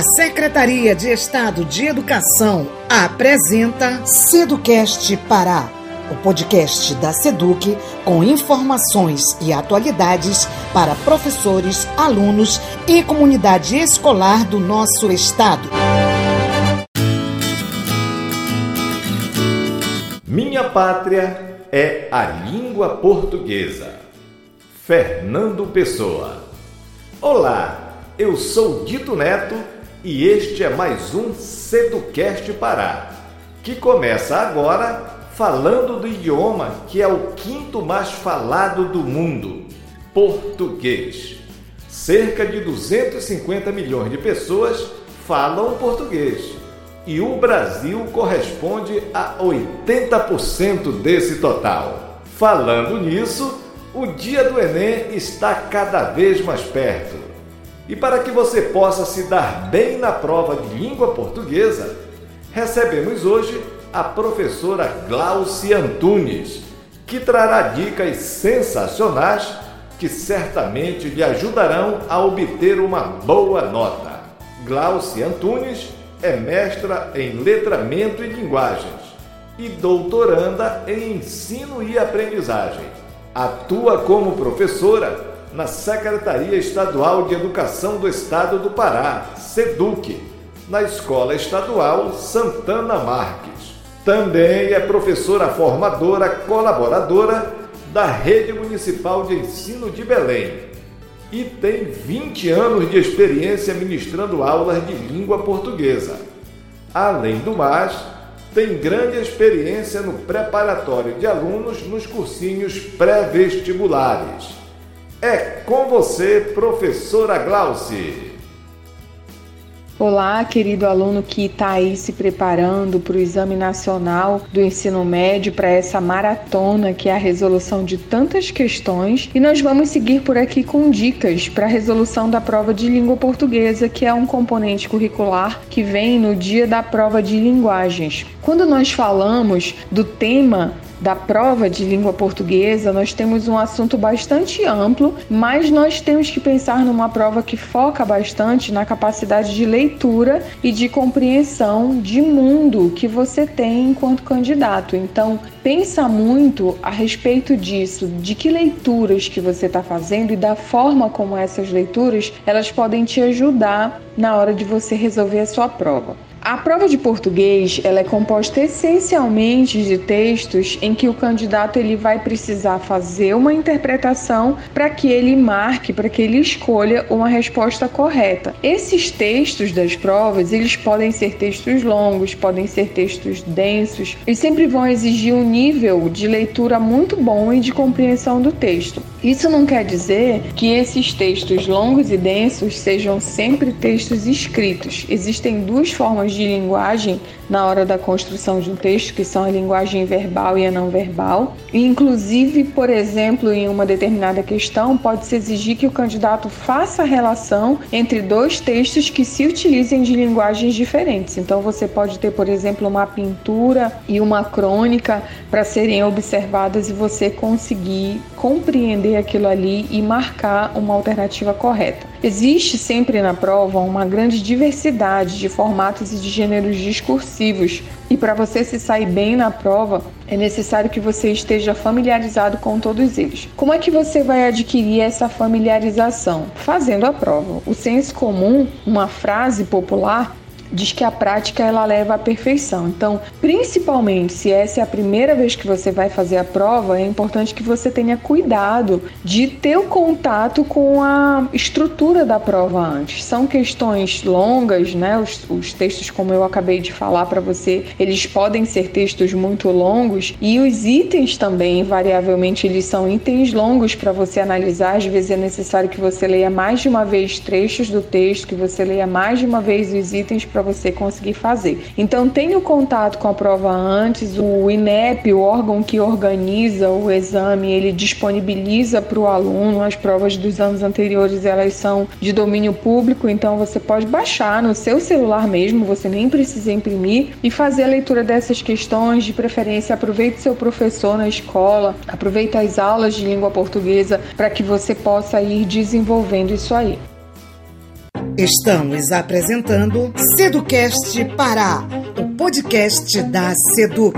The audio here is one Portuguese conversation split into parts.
A Secretaria de Estado de Educação apresenta Seducast Pará, o podcast da Seduc com informações e atualidades para professores, alunos e comunidade escolar do nosso estado. Minha pátria é a língua portuguesa. Fernando Pessoa. Olá, eu sou Dito Neto e este é mais um Seducast Pará, que começa agora falando do idioma que é o quinto mais falado do mundo, português. Cerca de 250 milhões de pessoas falam português e o Brasil corresponde a 80% desse total. Falando nisso, o dia do Enem está cada vez mais perto. E para que você possa se dar bem na prova de língua portuguesa, recebemos hoje a professora Glaucia Antunes, que trará dicas sensacionais que certamente lhe ajudarão a obter uma boa nota. Glaucia Antunes é mestra em letramento e linguagens e doutoranda em ensino e aprendizagem. Atua como professora na Secretaria Estadual de Educação do Estado do Pará, SEDUC, na Escola Estadual Santana Marques. Também é professora formadora colaboradora da Rede Municipal de Ensino de Belém e tem 20 anos de experiência ministrando aulas de língua portuguesa. Além do mais, tem grande experiência no preparatório de alunos nos cursinhos pré-vestibulares. É com você, professora Glauci. Olá, querido aluno que está aí se preparando para o Exame Nacional do Ensino Médio, para essa maratona que é a resolução de tantas questões. E nós vamos seguir por aqui com dicas para a resolução da prova de língua portuguesa, que é um componente curricular que vem no dia da prova de linguagens. Quando nós falamos do tema da prova de língua portuguesa, nós temos um assunto bastante amplo, mas nós temos que pensar numa prova que foca bastante na capacidade de leitura e de compreensão de mundo que você tem enquanto candidato. Então, pensa muito a respeito disso, de que leituras que você está fazendo e da forma como essas leituras elas podem te ajudar na hora de você resolver a sua prova. A prova de português ela é composta essencialmente de textos em que o candidato ele vai precisar fazer uma interpretação para que ele marque, para que ele escolha uma resposta correta. Esses textos das provas eles podem ser textos longos, podem ser textos densos e sempre vão exigir um nível de leitura muito bom e de compreensão do texto. Isso não quer dizer que esses textos longos e densos sejam sempre textos escritos. Existem duas formas de linguagem na hora da construção de um texto, que são a linguagem verbal e a não verbal. E, inclusive, por exemplo, em uma determinada questão, pode-se exigir que o candidato faça a relação entre dois textos que se utilizem de linguagens diferentes. Então, você pode ter, por exemplo, uma pintura e uma crônica para serem observadas e você conseguir compreender aquilo ali e marcar uma alternativa correta. Existe sempre na prova uma grande diversidade de formatos e de gêneros discursivos, e para você se sair bem na prova, é necessário que você esteja familiarizado com todos eles. Como é que você vai adquirir essa familiarização? Fazendo a prova. O senso comum, uma frase popular, diz que a prática ela leva à perfeição. Então, principalmente se essa é a primeira vez que você vai fazer a prova, é importante que você tenha cuidado de ter o contato com a estrutura da prova antes. São questões longas, né? Os, os textos, como eu acabei de falar para você, eles podem ser textos muito longos e os itens também, invariavelmente, eles são itens longos para você analisar. Às vezes é necessário que você leia mais de uma vez trechos do texto, que você leia mais de uma vez os itens para para você conseguir fazer. Então tenha o contato com a prova antes, o INEP, o órgão que organiza o exame, ele disponibiliza para o aluno as provas dos anos anteriores, elas são de domínio público, então você pode baixar no seu celular mesmo, você nem precisa imprimir e fazer a leitura dessas questões, de preferência aproveite seu professor na escola, aproveite as aulas de língua portuguesa para que você possa ir desenvolvendo isso aí. Estamos apresentando Seducast Pará, o podcast da Seduc.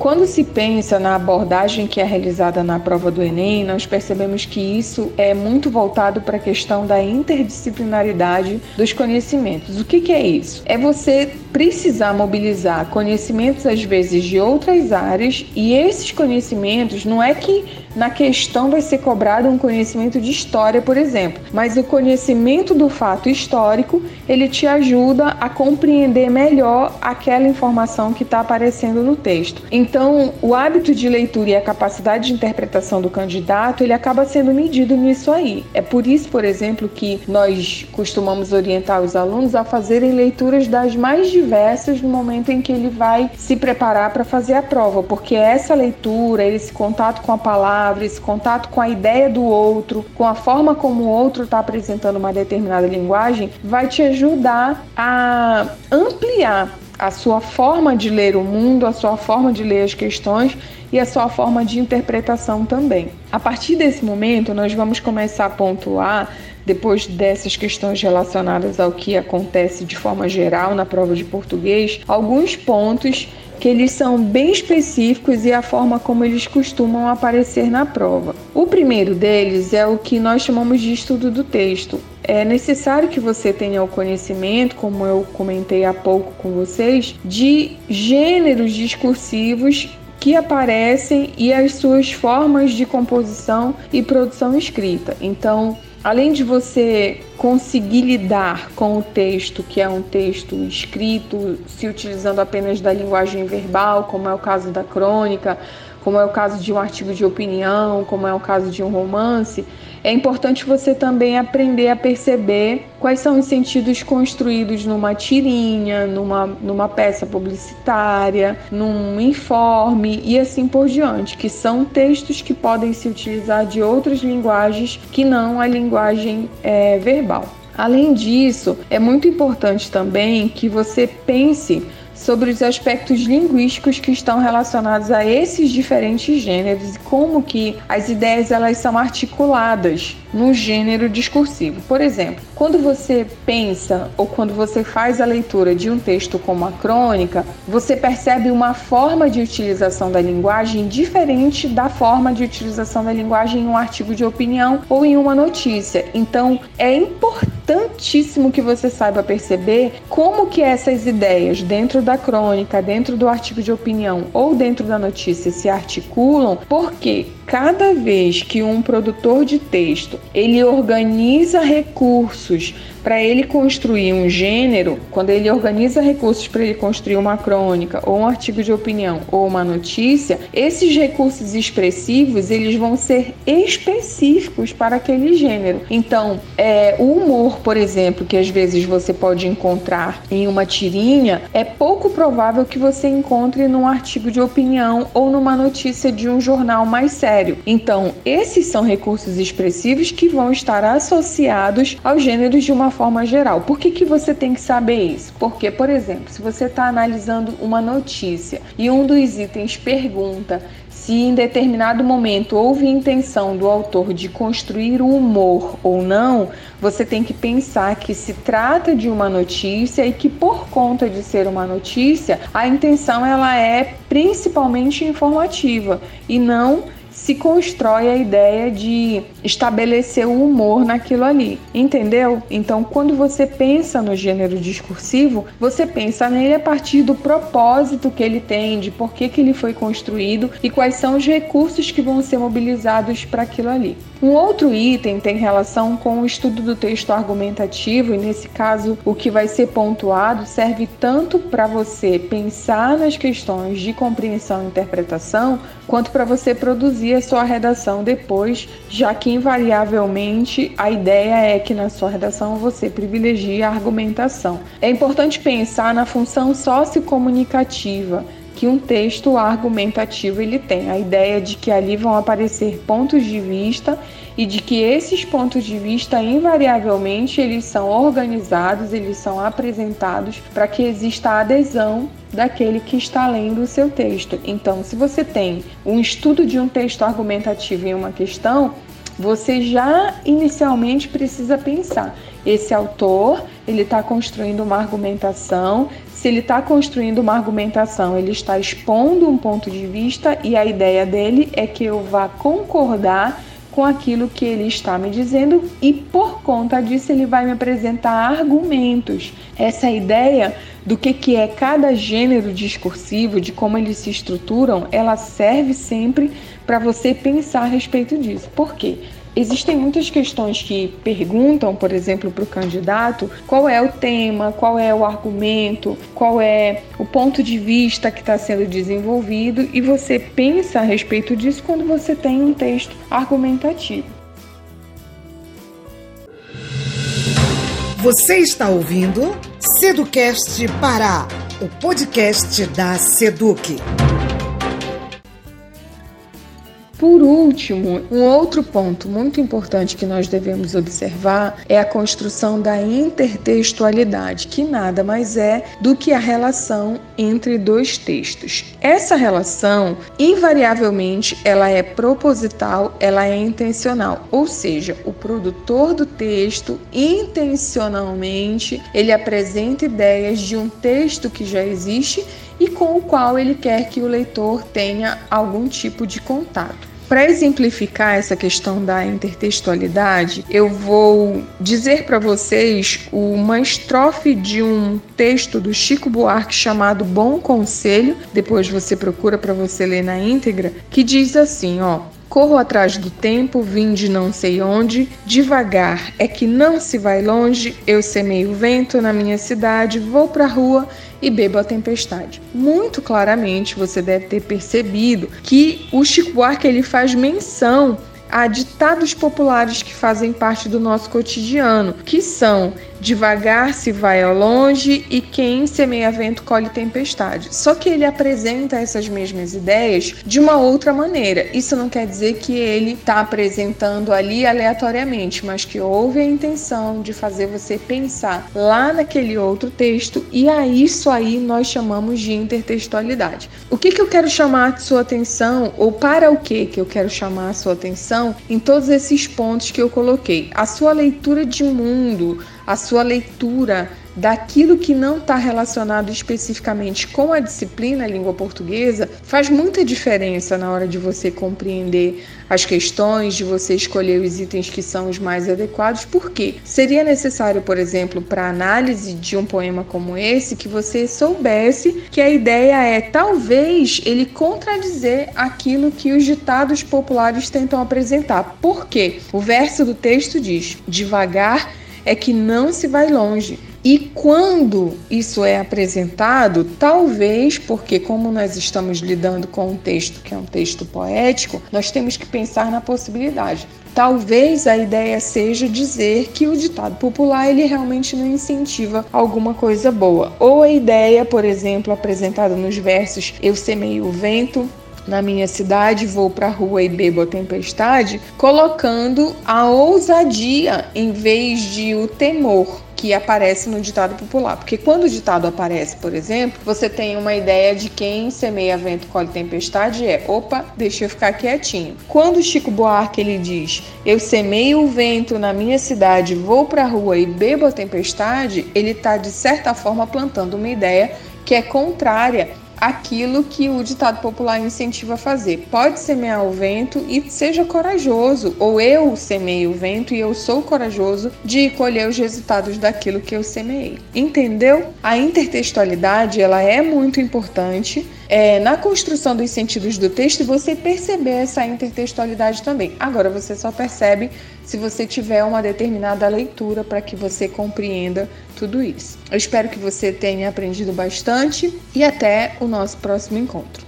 Quando se pensa na abordagem que é realizada na prova do Enem, nós percebemos que isso é muito voltado para a questão da interdisciplinaridade dos conhecimentos. O que, que é isso? É você precisar mobilizar conhecimentos, às vezes, de outras áreas, e esses conhecimentos não é que na questão vai ser cobrado um conhecimento de história, por exemplo, mas o conhecimento do fato histórico ele te ajuda a compreender melhor aquela informação que está aparecendo no texto. Então, o hábito de leitura e a capacidade de interpretação do candidato ele acaba sendo medido nisso aí. É por isso, por exemplo, que nós costumamos orientar os alunos a fazerem leituras das mais diversas no momento em que ele vai se preparar para fazer a prova, porque essa leitura, esse contato com a palavra esse contato com a ideia do outro, com a forma como o outro está apresentando uma determinada linguagem, vai te ajudar a ampliar a sua forma de ler o mundo, a sua forma de ler as questões e a sua forma de interpretação também. A partir desse momento, nós vamos começar a pontuar, depois dessas questões relacionadas ao que acontece de forma geral na prova de português, alguns pontos que eles são bem específicos e a forma como eles costumam aparecer na prova. O primeiro deles é o que nós chamamos de estudo do texto. É necessário que você tenha o conhecimento, como eu comentei há pouco com vocês, de gêneros discursivos que aparecem e as suas formas de composição e produção escrita. Então, além de você conseguir lidar com o texto, que é um texto escrito, se utilizando apenas da linguagem verbal, como é o caso da crônica, como é o caso de um artigo de opinião, como é o caso de um romance, é importante você também aprender a perceber quais são os sentidos construídos numa tirinha, numa, numa peça publicitária, num informe e assim por diante, que são textos que podem se utilizar de outras linguagens que não a linguagem é, verbal. Além disso, é muito importante também que você pense sobre os aspectos linguísticos que estão relacionados a esses diferentes gêneros e como que as ideias elas são articuladas no gênero discursivo. Por exemplo, quando você pensa ou quando você faz a leitura de um texto como a crônica, você percebe uma forma de utilização da linguagem diferente da forma de utilização da linguagem em um artigo de opinião ou em uma notícia. Então, é importantíssimo que você saiba perceber como que essas ideias dentro da crônica, dentro do artigo de opinião ou dentro da notícia se articulam, porque cada vez que um produtor de texto ele organiza recursos para ele construir um gênero, quando ele organiza recursos para ele construir uma crônica ou um artigo de opinião ou uma notícia, esses recursos expressivos eles vão ser específicos para aquele gênero. Então, é, o humor, por exemplo, que às vezes você pode encontrar em uma tirinha, é pouco provável que você encontre num artigo de opinião ou numa notícia de um jornal mais sério. Então, esses são recursos expressivos que vão estar associados aos gêneros de uma forma geral. Por que, que você tem que saber isso? Porque, por exemplo, se você está analisando uma notícia e um dos itens pergunta se em determinado momento houve intenção do autor de construir o humor ou não, você tem que pensar que se trata de uma notícia e que por conta de ser uma notícia, a intenção ela é principalmente informativa e não se constrói a ideia de estabelecer o humor naquilo ali, entendeu? Então, quando você pensa no gênero discursivo, você pensa nele a partir do propósito que ele tem, de por que, que ele foi construído e quais são os recursos que vão ser mobilizados para aquilo ali. Um outro item tem relação com o estudo do texto argumentativo, e nesse caso, o que vai ser pontuado serve tanto para você pensar nas questões de compreensão e interpretação, quanto para você produzir a sua redação depois, já que invariavelmente a ideia é que na sua redação você privilegie a argumentação. É importante pensar na função sociocomunicativa que um texto argumentativo ele tem. A ideia de que ali vão aparecer pontos de vista e de que esses pontos de vista invariavelmente eles são organizados, eles são apresentados para que exista adesão daquele que está lendo o seu texto. Então, se você tem um estudo de um texto argumentativo em uma questão, você já inicialmente precisa pensar: esse autor ele está construindo uma argumentação. Se ele está construindo uma argumentação, ele está expondo um ponto de vista e a ideia dele é que eu vá concordar com aquilo que ele está me dizendo e por conta disso ele vai me apresentar argumentos. Essa ideia do que, que é cada gênero discursivo, de como eles se estruturam, ela serve sempre para você pensar a respeito disso. Por quê? Existem muitas questões que perguntam, por exemplo, para o candidato qual é o tema, qual é o argumento, qual é o ponto de vista que está sendo desenvolvido, e você pensa a respeito disso quando você tem um texto argumentativo. Você está ouvindo Seducast Pará, o podcast da Seduc. Último, um outro ponto muito importante que nós devemos observar é a construção da intertextualidade, que nada mais é do que a relação entre dois textos. Essa relação, invariavelmente, ela é proposital, ela é intencional, ou seja, o produtor do texto intencionalmente ele apresenta ideias de um texto que já existe e com o qual ele quer que o leitor tenha algum tipo de contato. Para exemplificar essa questão da intertextualidade, eu vou dizer para vocês uma estrofe de um texto do Chico Buarque chamado Bom Conselho, depois você procura para você ler na íntegra, que diz assim, ó: Corro atrás do tempo, vim de não sei onde, devagar é que não se vai longe, eu semeio o vento na minha cidade, vou para a rua e bebo a tempestade. Muito claramente você deve ter percebido que o Chico Buarque ele faz menção a ditados populares que fazem parte do nosso cotidiano, que são Devagar se vai ao longe e quem semeia vento colhe tempestade. Só que ele apresenta essas mesmas ideias de uma outra maneira. Isso não quer dizer que ele está apresentando ali aleatoriamente, mas que houve a intenção de fazer você pensar lá naquele outro texto e a isso aí nós chamamos de intertextualidade. O que, que eu quero chamar a sua atenção ou para o que que eu quero chamar a sua atenção em todos esses pontos que eu coloquei? A sua leitura de mundo, a sua leitura daquilo que não está relacionado especificamente com a disciplina língua portuguesa faz muita diferença na hora de você compreender as questões, de você escolher os itens que são os mais adequados, porque seria necessário, por exemplo, para análise de um poema como esse, que você soubesse que a ideia é talvez ele contradizer aquilo que os ditados populares tentam apresentar. Por quê? O verso do texto diz: devagar é que não se vai longe. E quando isso é apresentado, talvez porque, como nós estamos lidando com um texto que é um texto poético, nós temos que pensar na possibilidade. Talvez a ideia seja dizer que o ditado popular ele realmente não incentiva alguma coisa boa. Ou a ideia, por exemplo, apresentada nos versos Eu semeio o vento, na minha cidade, vou para a rua e bebo a tempestade, colocando a ousadia em vez de o temor que aparece no ditado popular. Porque quando o ditado aparece, por exemplo, você tem uma ideia de quem semeia vento colhe tempestade é, opa, deixa eu ficar quietinho. Quando Chico Buarque ele diz, eu semeio o vento na minha cidade, vou para a rua e bebo a tempestade, ele está de certa forma plantando uma ideia que é contrária aquilo que o ditado popular incentiva a fazer. Pode semear o vento e seja corajoso, ou eu semeio o vento e eu sou corajoso de colher os resultados daquilo que eu semeei. Entendeu? A intertextualidade ela é muito importante é, na construção dos sentidos do texto você perceber essa intertextualidade também. Agora você só percebe se você tiver uma determinada leitura para que você compreenda tudo isso. Eu espero que você tenha aprendido bastante e até o nosso próximo encontro.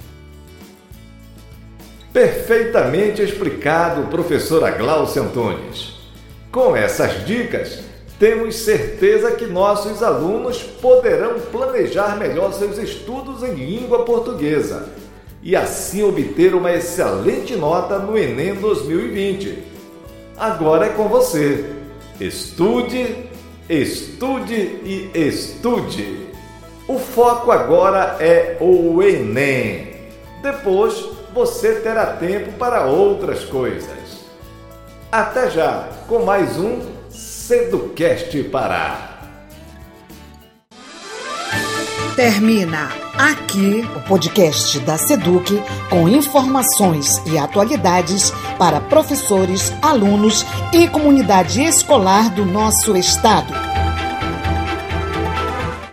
Perfeitamente explicado, professora Glaucia Antunes. Com essas dicas, temos certeza que nossos alunos poderão planejar melhor seus estudos em língua portuguesa e assim obter uma excelente nota no Enem 2020. Agora é com você. Estude, estude e estude. O foco agora é o Enem. Depois você terá tempo para outras coisas. Até já com mais um Seducast Pará. Termina aqui o podcast da Seduc com informações e atualidades para professores, alunos e comunidade escolar do nosso estado.